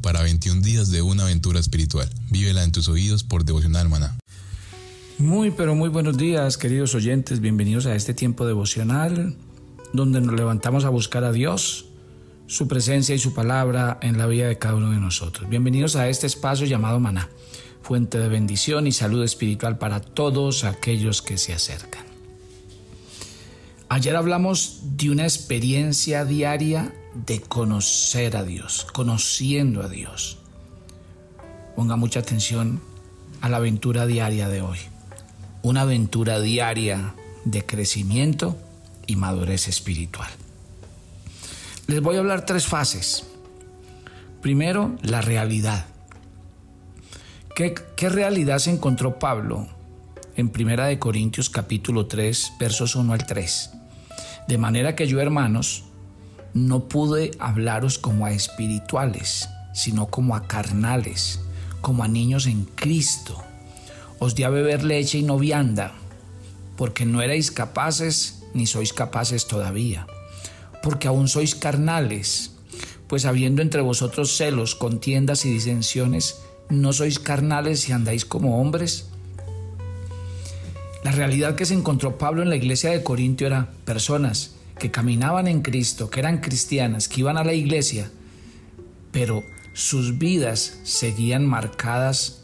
para 21 días de una aventura espiritual. Vívela en tus oídos por Devocional Maná. Muy, pero muy buenos días, queridos oyentes. Bienvenidos a este tiempo devocional donde nos levantamos a buscar a Dios, su presencia y su palabra en la vida de cada uno de nosotros. Bienvenidos a este espacio llamado Maná, fuente de bendición y salud espiritual para todos aquellos que se acercan. Ayer hablamos de una experiencia diaria de conocer a Dios, conociendo a Dios. Ponga mucha atención a la aventura diaria de hoy. Una aventura diaria de crecimiento y madurez espiritual. Les voy a hablar tres fases. Primero, la realidad. ¿Qué, realidad se encontró Pablo en Primera de Corintios capítulo 3, versos 1 al 3? De manera que yo, hermanos, no pude hablaros como a espirituales, sino como a carnales, como a niños en Cristo. Os di a beber leche y no vianda, porque no erais capaces ni sois capaces todavía, porque aún sois carnales, pues habiendo entre vosotros celos, contiendas y disensiones, ¿no sois carnales y andáis como hombres? La realidad que se encontró Pablo en la iglesia de Corintio era personas que caminaban en Cristo, que eran cristianas, que iban a la iglesia, pero sus vidas seguían marcadas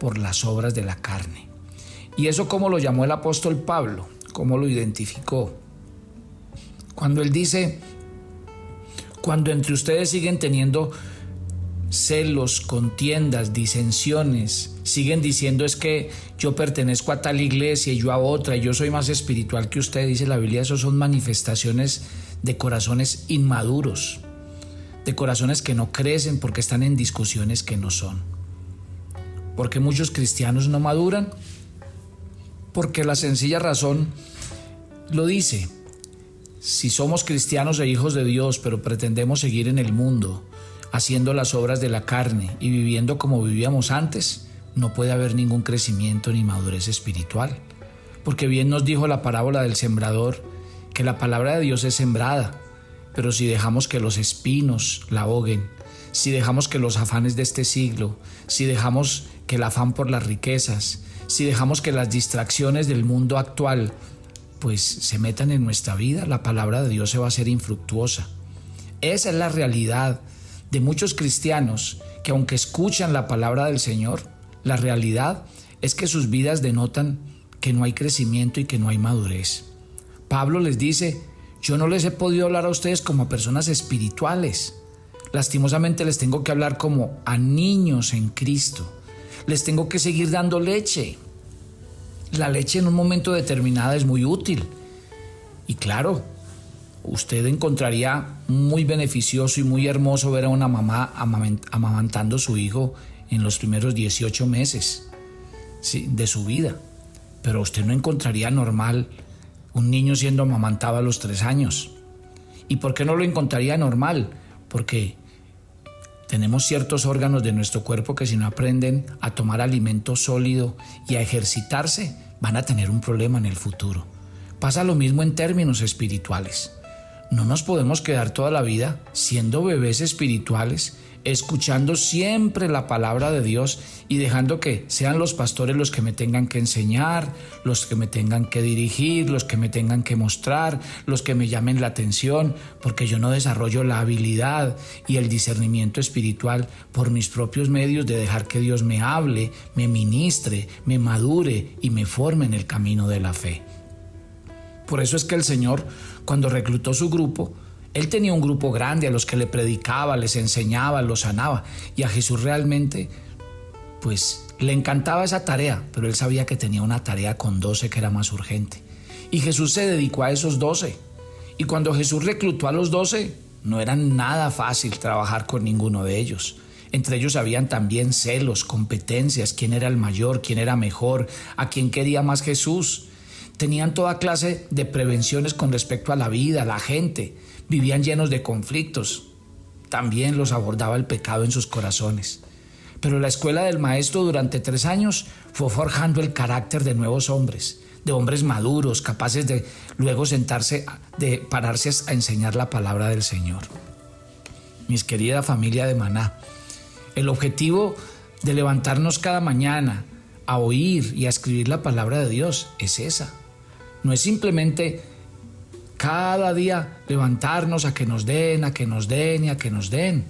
por las obras de la carne. ¿Y eso cómo lo llamó el apóstol Pablo? ¿Cómo lo identificó? Cuando él dice, cuando entre ustedes siguen teniendo celos, contiendas, disensiones, siguen diciendo es que yo pertenezco a tal iglesia y yo a otra y yo soy más espiritual que usted, dice la Biblia, eso son manifestaciones de corazones inmaduros, de corazones que no crecen porque están en discusiones que no son. porque muchos cristianos no maduran? Porque la sencilla razón lo dice. Si somos cristianos e hijos de Dios, pero pretendemos seguir en el mundo, haciendo las obras de la carne y viviendo como vivíamos antes, no puede haber ningún crecimiento ni madurez espiritual. Porque bien nos dijo la parábola del sembrador, que la palabra de Dios es sembrada, pero si dejamos que los espinos la ahoguen, si dejamos que los afanes de este siglo, si dejamos que el afán por las riquezas, si dejamos que las distracciones del mundo actual pues se metan en nuestra vida, la palabra de Dios se va a hacer infructuosa. Esa es la realidad de muchos cristianos que aunque escuchan la palabra del Señor, la realidad es que sus vidas denotan que no hay crecimiento y que no hay madurez. Pablo les dice, yo no les he podido hablar a ustedes como a personas espirituales. Lastimosamente les tengo que hablar como a niños en Cristo. Les tengo que seguir dando leche. La leche en un momento determinado es muy útil. Y claro, usted encontraría muy beneficioso y muy hermoso ver a una mamá amamantando a su hijo en los primeros 18 meses de su vida. Pero usted no encontraría normal un niño siendo amamantado a los tres años. ¿Y por qué no lo encontraría normal? Porque tenemos ciertos órganos de nuestro cuerpo que si no aprenden a tomar alimento sólido y a ejercitarse, van a tener un problema en el futuro. Pasa lo mismo en términos espirituales. No nos podemos quedar toda la vida siendo bebés espirituales, escuchando siempre la palabra de Dios y dejando que sean los pastores los que me tengan que enseñar, los que me tengan que dirigir, los que me tengan que mostrar, los que me llamen la atención, porque yo no desarrollo la habilidad y el discernimiento espiritual por mis propios medios de dejar que Dios me hable, me ministre, me madure y me forme en el camino de la fe. Por eso es que el Señor, cuando reclutó su grupo, Él tenía un grupo grande a los que le predicaba, les enseñaba, los sanaba. Y a Jesús realmente, pues, le encantaba esa tarea, pero Él sabía que tenía una tarea con doce que era más urgente. Y Jesús se dedicó a esos doce. Y cuando Jesús reclutó a los doce, no era nada fácil trabajar con ninguno de ellos. Entre ellos habían también celos, competencias, quién era el mayor, quién era mejor, a quién quería más Jesús tenían toda clase de prevenciones con respecto a la vida, la gente, vivían llenos de conflictos. También los abordaba el pecado en sus corazones. Pero la escuela del maestro durante tres años fue forjando el carácter de nuevos hombres, de hombres maduros, capaces de luego sentarse, de pararse a enseñar la palabra del Señor. mis querida familia de Maná. El objetivo de levantarnos cada mañana a oír y a escribir la palabra de Dios es esa. No es simplemente cada día levantarnos a que nos den, a que nos den y a que nos den.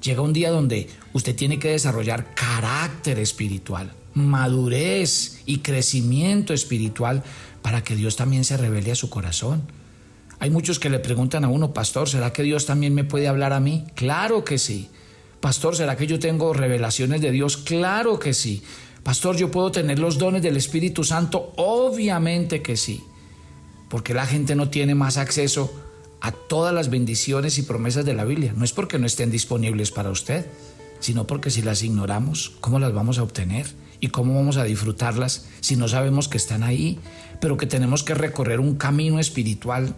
Llega un día donde usted tiene que desarrollar carácter espiritual, madurez y crecimiento espiritual para que Dios también se revele a su corazón. Hay muchos que le preguntan a uno, pastor, ¿será que Dios también me puede hablar a mí? Claro que sí. Pastor, ¿será que yo tengo revelaciones de Dios? Claro que sí. Pastor, ¿yo puedo tener los dones del Espíritu Santo? Obviamente que sí. Porque la gente no tiene más acceso a todas las bendiciones y promesas de la Biblia. No es porque no estén disponibles para usted, sino porque si las ignoramos, ¿cómo las vamos a obtener? ¿Y cómo vamos a disfrutarlas si no sabemos que están ahí? Pero que tenemos que recorrer un camino espiritual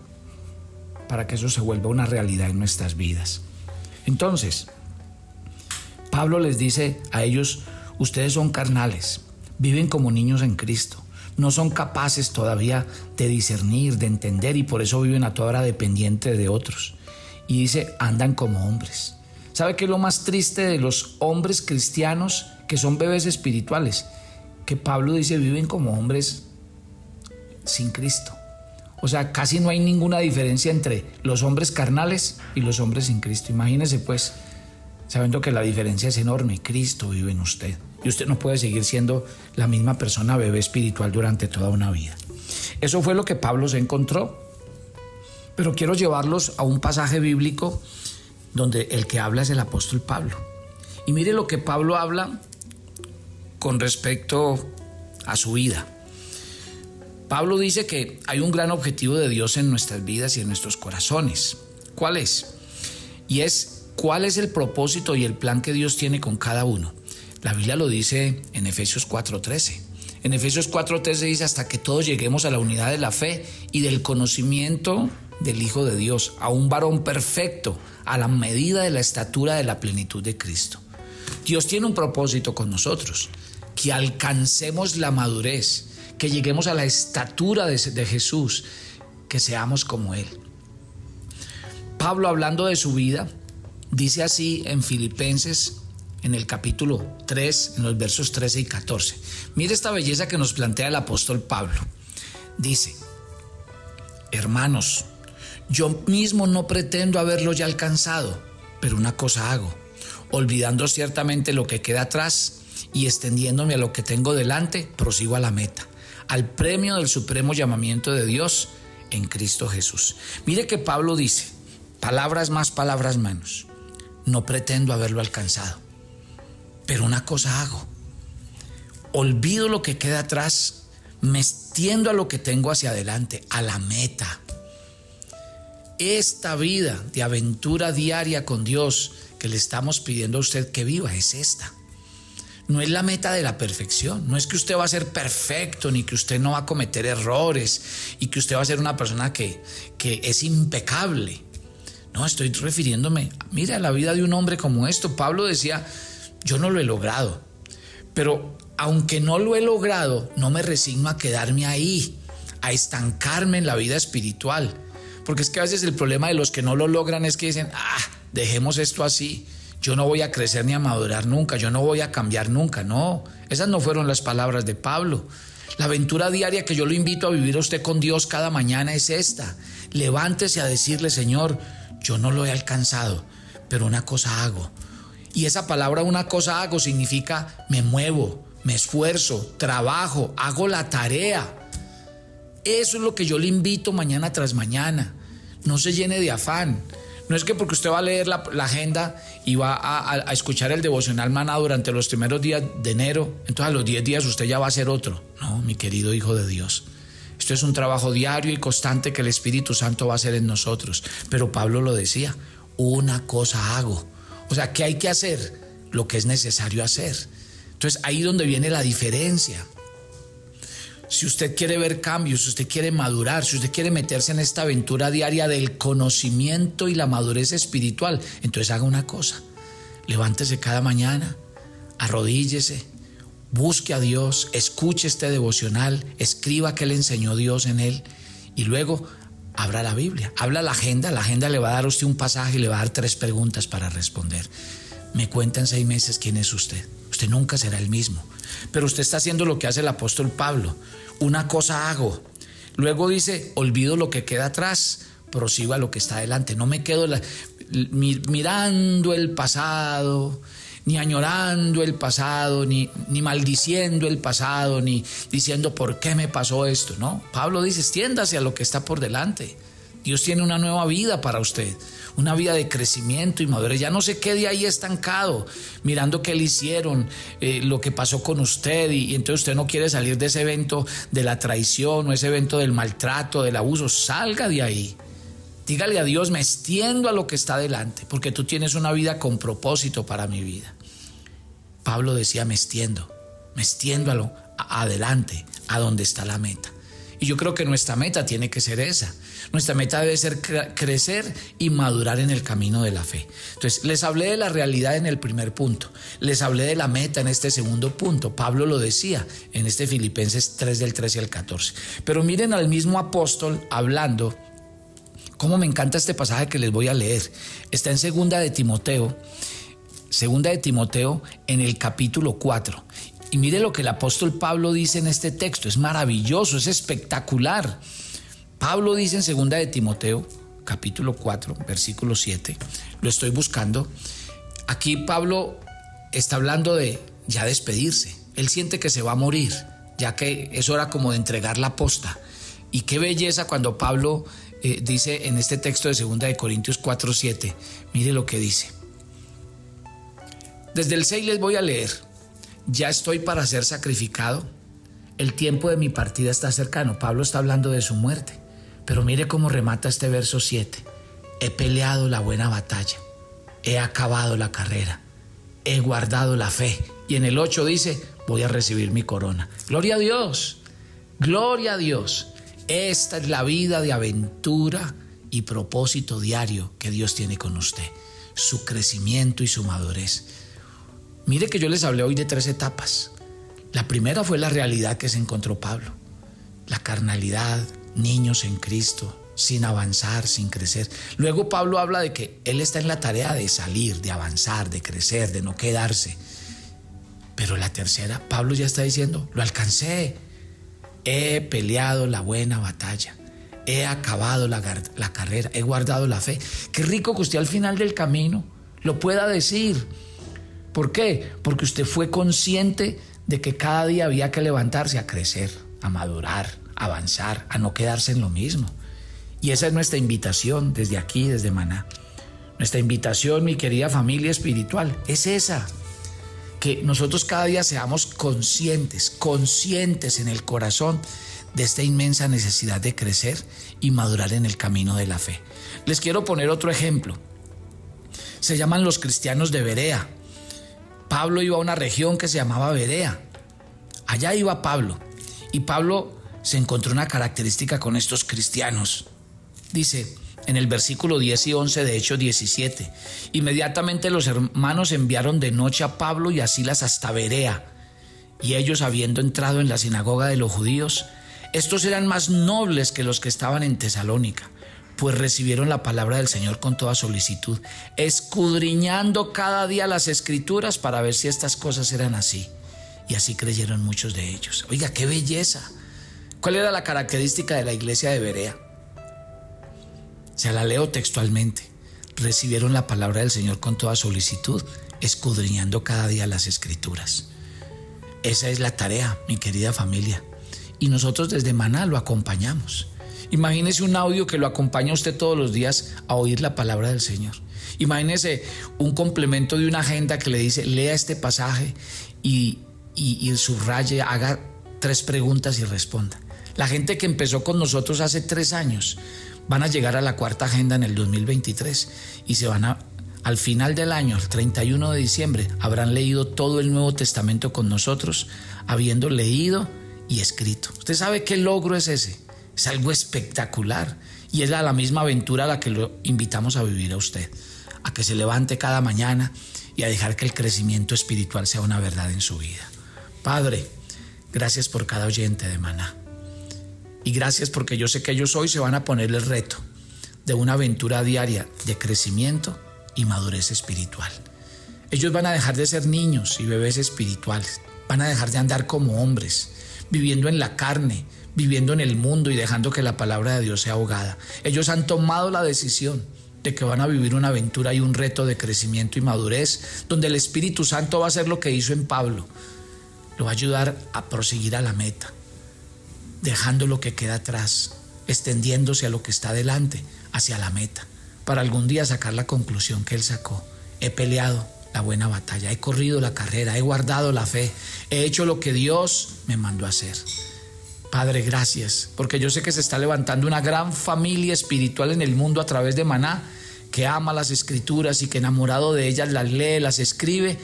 para que eso se vuelva una realidad en nuestras vidas. Entonces, Pablo les dice a ellos, ustedes son carnales, viven como niños en Cristo, no son capaces todavía de discernir, de entender y por eso viven a toda hora dependiente de otros. Y dice, andan como hombres. ¿Sabe qué es lo más triste de los hombres cristianos que son bebés espirituales? Que Pablo dice, viven como hombres sin Cristo. O sea, casi no hay ninguna diferencia entre los hombres carnales y los hombres sin Cristo. Imagínese pues, sabiendo que la diferencia es enorme, Cristo vive en usted. Y usted no puede seguir siendo la misma persona bebé espiritual durante toda una vida. Eso fue lo que Pablo se encontró. Pero quiero llevarlos a un pasaje bíblico donde el que habla es el apóstol Pablo. Y mire lo que Pablo habla con respecto a su vida. Pablo dice que hay un gran objetivo de Dios en nuestras vidas y en nuestros corazones. ¿Cuál es? Y es cuál es el propósito y el plan que Dios tiene con cada uno. La Biblia lo dice en Efesios 4:13. En Efesios 4:13 dice hasta que todos lleguemos a la unidad de la fe y del conocimiento del Hijo de Dios, a un varón perfecto, a la medida de la estatura de la plenitud de Cristo. Dios tiene un propósito con nosotros, que alcancemos la madurez, que lleguemos a la estatura de, Jesús, que seamos como Él. Pablo hablando de su vida, dice así en Filipenses en el capítulo 3, en los versos 13 y 14. Mire esta belleza que nos plantea el apóstol Pablo. Dice, hermanos, yo mismo no pretendo haberlo ya alcanzado, pero una cosa hago, olvidando ciertamente lo que queda atrás y extendiéndome a lo que tengo delante, prosigo a la meta al premio del supremo llamamiento de Dios en Cristo Jesús. Mire que Pablo dice, palabras más, palabras menos. No pretendo haberlo alcanzado, pero una cosa hago. Olvido lo que queda atrás, me extiendo a lo que tengo hacia adelante, a la meta. Esta vida de aventura diaria con Dios que le estamos pidiendo a usted que viva es esta no es la meta de la perfección. No es que usted va a ser perfecto, ni que usted no va a cometer errores y que usted va a ser una persona que, que es impecable. No, estoy refiriéndome, mire, a la vida de un hombre como esto. Pablo decía, yo no lo he logrado, pero aunque no lo he logrado, no me resigno a quedarme ahí, a estancarme en la vida espiritual. Porque es que a veces el problema de los que no lo logran es que dicen, ah, dejemos esto así yo no voy a crecer ni a madurar nunca, yo no voy a cambiar nunca, no, esas no fueron las palabras de Pablo. La aventura diaria que yo lo invito a vivir a usted con Dios cada mañana es esta. Levántese a decirle, Señor, yo no lo he alcanzado, pero una cosa hago. Y esa palabra una cosa hago significa me muevo, me esfuerzo, trabajo, hago la tarea. Eso es lo que yo le invito mañana tras mañana. No se llene de afán. No es que porque usted va a leer la, agenda y va a, escuchar el devocional maná durante los primeros días de enero, entonces a los 10 días usted ya va a ser otro. No, mi querido Hijo de Dios. Esto es un trabajo diario y constante que el Espíritu Santo va a hacer en nosotros. Pero Pablo lo decía, una cosa hago. O sea, ¿qué hay que hacer? Lo que es necesario hacer. Entonces ahí donde viene la diferencia. Si usted quiere ver cambios, si usted quiere madurar, si usted quiere meterse en esta aventura diaria del conocimiento y la madurez espiritual, entonces haga una cosa. Levántese cada mañana, arrodíllese, busque a Dios, escuche este devocional, escriba que le enseñó Dios en él y luego abra la Biblia, habla la agenda, la agenda le va a dar a usted un pasaje y le va a dar tres preguntas para responder. Me cuenta en seis meses quién es usted. Usted nunca será el mismo. Pero usted está haciendo lo que hace el apóstol Pablo. Una cosa hago. Luego dice, olvido lo que queda atrás, prosigo a lo que está adelante. No me quedo mirando el pasado, ni añorando el pasado, ni, ni maldiciendo el pasado, ni diciendo por qué me pasó esto. No, Pablo dice, extiéndase a lo que está por delante. Dios tiene una nueva vida para usted, una vida de crecimiento y madurez. Ya no se quede ahí estancado, mirando qué le hicieron, eh, lo que pasó con usted, y, y, entonces usted no quiere salir de ese evento de la traición o ese evento del maltrato, del abuso. Salga de ahí. Dígale a Dios, me extiendo a lo que está delante, porque tú tienes una vida con propósito para mi vida. Pablo decía, me extiendo, me extiendo a lo adelante, a donde está la meta. Y yo creo que nuestra meta tiene que ser esa. Nuestra meta debe ser crecer y madurar en el camino de la fe. Entonces, les hablé de la realidad en el primer punto. Les hablé de la meta en este segundo punto. Pablo lo decía en este Filipenses 3 del 13 al 14. Pero miren al mismo apóstol hablando Cómo me encanta este pasaje que les voy a leer. Está en Segunda de Timoteo, Segunda de Timoteo en el capítulo 4. Y mire lo que el apóstol Pablo dice en este texto, es maravilloso, es espectacular. Pablo dice en Segunda de Timoteo, capítulo 4, versículo 7. Lo estoy buscando. Aquí Pablo está hablando de ya despedirse. Él siente que se va a morir, ya que es hora como de entregar la posta. Y qué belleza cuando Pablo eh, dice en este texto de 2 de Corintios 4, 7. Mire lo que dice. Desde el 6 les voy a leer. Ya estoy para ser sacrificado. El tiempo de mi partida está cercano. Pablo está hablando de su muerte. Pero mire cómo remata este verso 7. He peleado la buena batalla. He acabado la carrera. He guardado la fe. Y en el 8 dice, voy a recibir mi corona. Gloria a Dios. Gloria a Dios. Esta es la vida de aventura y propósito diario que Dios tiene con usted, su crecimiento y su madurez. Mire que yo les hablé hoy de tres etapas. La primera fue la realidad que se encontró Pablo, la carnalidad, niños en Cristo, sin avanzar, sin crecer. Luego Pablo habla de que él está en la tarea de salir, de avanzar, de crecer, de no quedarse. Pero la tercera, Pablo ya está diciendo, lo alcancé, He peleado la buena batalla. He acabado la, carrera. He guardado la fe. Qué rico que usted al final del camino lo pueda decir. ¿Por qué? Porque usted fue consciente de que cada día había que levantarse a crecer, a madurar, a avanzar, a no quedarse en lo mismo. Y esa es nuestra invitación desde aquí, desde Maná. Nuestra invitación, mi querida familia espiritual, es esa que nosotros cada día seamos conscientes, conscientes en el corazón de esta inmensa necesidad de crecer y madurar en el camino de la fe. Les quiero poner otro ejemplo. Se llaman los cristianos de Berea. Pablo iba a una región que se llamaba Berea. Allá iba Pablo. Y Pablo se encontró una característica con estos cristianos. Dice, en el versículo 10 y 11 de Hechos 17. Inmediatamente los hermanos enviaron de noche a Pablo y a Silas hasta Berea. Y ellos, habiendo entrado en la sinagoga de los judíos, estos eran más nobles que los que estaban en Tesalónica, pues recibieron la palabra del Señor con toda solicitud, escudriñando cada día las escrituras para ver si estas cosas eran así. Y así creyeron muchos de ellos. Oiga, qué belleza. ¿Cuál era la característica de la iglesia de Berea? Se la leo textualmente. Recibieron la palabra del Señor con toda solicitud, escudriñando cada día las escrituras. Esa es la tarea, mi querida familia. Y nosotros desde Maná lo acompañamos. Imagínese un audio que lo acompaña a usted todos los días a oír la palabra del Señor. Imagínese un complemento de una agenda que le dice, lea este pasaje y, y, y subraye, haga tres preguntas y responda. La gente que empezó con nosotros hace tres años van a llegar a la cuarta agenda en el 2023 y se van a, al final del año, el 31 de diciembre, habrán leído todo el Nuevo Testamento con nosotros, habiendo leído y escrito. ¿Usted sabe qué logro es ese? Es algo espectacular y es la misma aventura a la que lo invitamos a vivir a usted, a que se levante cada mañana y a dejar que el crecimiento espiritual sea una verdad en su vida. Padre, gracias por cada oyente de Maná. Y gracias porque yo sé que ellos hoy se van a poner el reto de una aventura diaria de crecimiento y madurez espiritual. Ellos van a dejar de ser niños y bebés espirituales, van a dejar de andar como hombres, viviendo en la carne, viviendo en el mundo y dejando que la palabra de Dios sea ahogada. Ellos han tomado la decisión de que van a vivir una aventura y un reto de crecimiento y madurez, donde el Espíritu Santo va a hacer lo que hizo en Pablo, lo va a ayudar a proseguir a la meta, dejando lo que queda atrás, extendiéndose a lo que está delante, hacia la meta, para algún día sacar la conclusión que él sacó. He peleado la buena batalla, he corrido la carrera, he guardado la fe, he hecho lo que Dios me mandó a hacer. Padre, gracias, porque yo sé que se está levantando una gran familia espiritual en el mundo a través de Maná, que ama las escrituras y que enamorado de ellas las lee, las escribe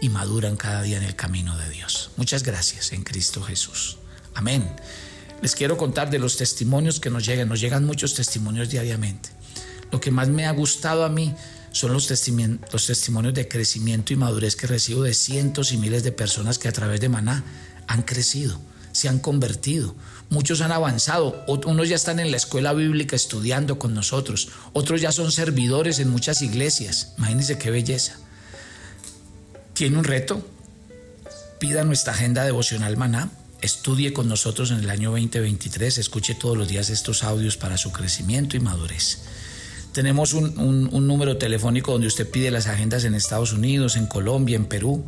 y maduran cada día en el camino de Dios. Muchas gracias en Cristo Jesús. Amén. Les quiero contar de los testimonios que nos llegan. Nos llegan muchos testimonios diariamente. Lo que más me ha gustado a mí son los, testimonios de crecimiento y madurez que recibo de cientos y miles de personas que a través de Maná han crecido se han convertido. Muchos han avanzado, unos ya están en la escuela bíblica estudiando con nosotros, otros ya son servidores en muchas iglesias. Imagínense qué belleza. ¿Tiene un reto? Pida nuestra agenda devocional maná, estudie con nosotros en el año 2023, escuche todos los días estos audios para su crecimiento y madurez. Tenemos un, un número telefónico donde usted pide las agendas en Estados Unidos, en Colombia, en Perú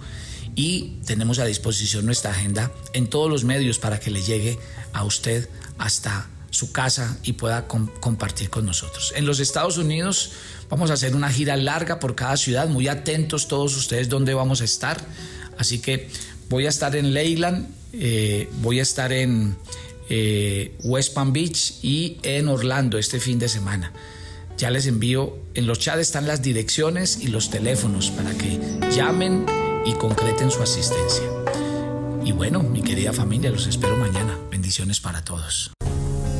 y tenemos a disposición nuestra agenda en todos los medios para que le llegue a usted hasta su casa y pueda compartir con nosotros. En los Estados Unidos vamos a hacer una gira larga por cada ciudad, muy atentos todos ustedes dónde vamos a estar. Así que voy a estar en Leyland, eh, voy a estar en eh, West Palm Beach y en Orlando este fin de semana. Ya les envío, en los chats están las direcciones y los teléfonos para que llamen y concreten su asistencia. Y bueno, mi querida familia, los espero mañana. Bendiciones para todos.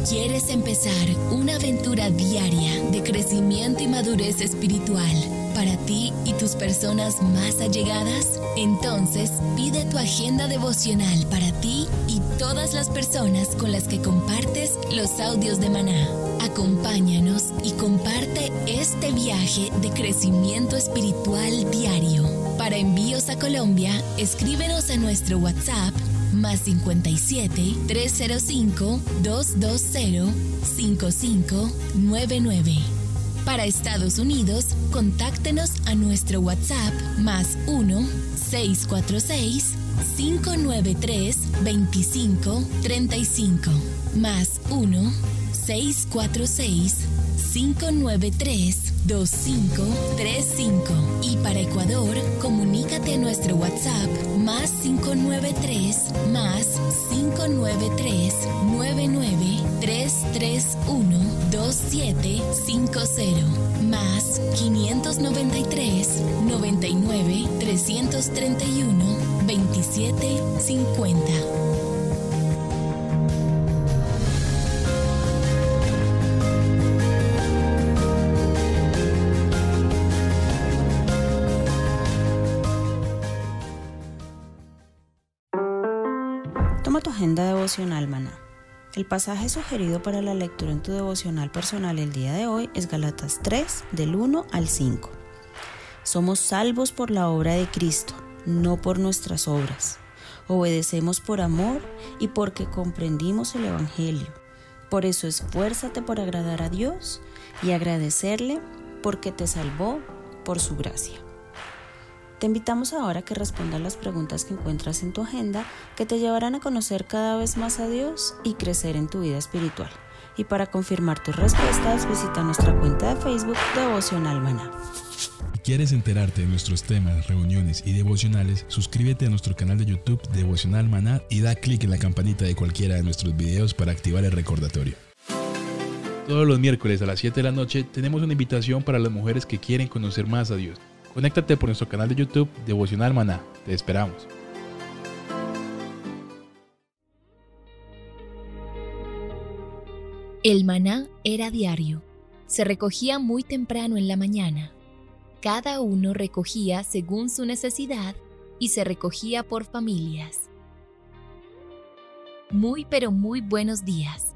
¿Quieres empezar una aventura diaria de crecimiento y madurez espiritual para ti y tus personas más allegadas? Entonces pide tu agenda devocional para ti y todas las personas con las que compartes los audios de maná. Acompáñanos y comparte este viaje de crecimiento espiritual diario. Para envíos a Colombia, escríbenos a nuestro WhatsApp más 57 305 220 5599. Para Estados Unidos, contáctenos a nuestro WhatsApp más 1 646 593 2535 más 1 646 593 2535. Y para Ecuador, comunícate a nuestro WhatsApp más 593 más 593 99 331 2750 más 593 99 331 2750. agenda devocional maná. El pasaje sugerido para la lectura en tu devocional personal el día de hoy es Galatas 3, del 1 al 5. Somos salvos por la obra de Cristo, no por nuestras obras. Obedecemos por amor y porque comprendimos el Evangelio. Por eso esfuérzate por agradar a Dios y agradecerle porque te salvó por su gracia. Te invitamos ahora a que respondas las preguntas que encuentras en tu agenda que te llevarán a conocer cada vez más a Dios y crecer en tu vida espiritual. Y para confirmar tus respuestas, visita nuestra cuenta de Facebook Devocional Maná. Quieres enterarte de nuestros temas, reuniones y devocionales, suscríbete a nuestro canal de YouTube Devocional Maná y da clic en la campanita de cualquiera de nuestros videos para activar el recordatorio. Todos los miércoles a las 7 de la noche tenemos una invitación para las mujeres que quieren conocer más a Dios. Conéctate por nuestro canal de YouTube Devocional Maná. Te esperamos. El maná era diario. Se recogía muy temprano en la mañana. Cada uno recogía según su necesidad y se recogía por familias. Muy pero muy buenos días.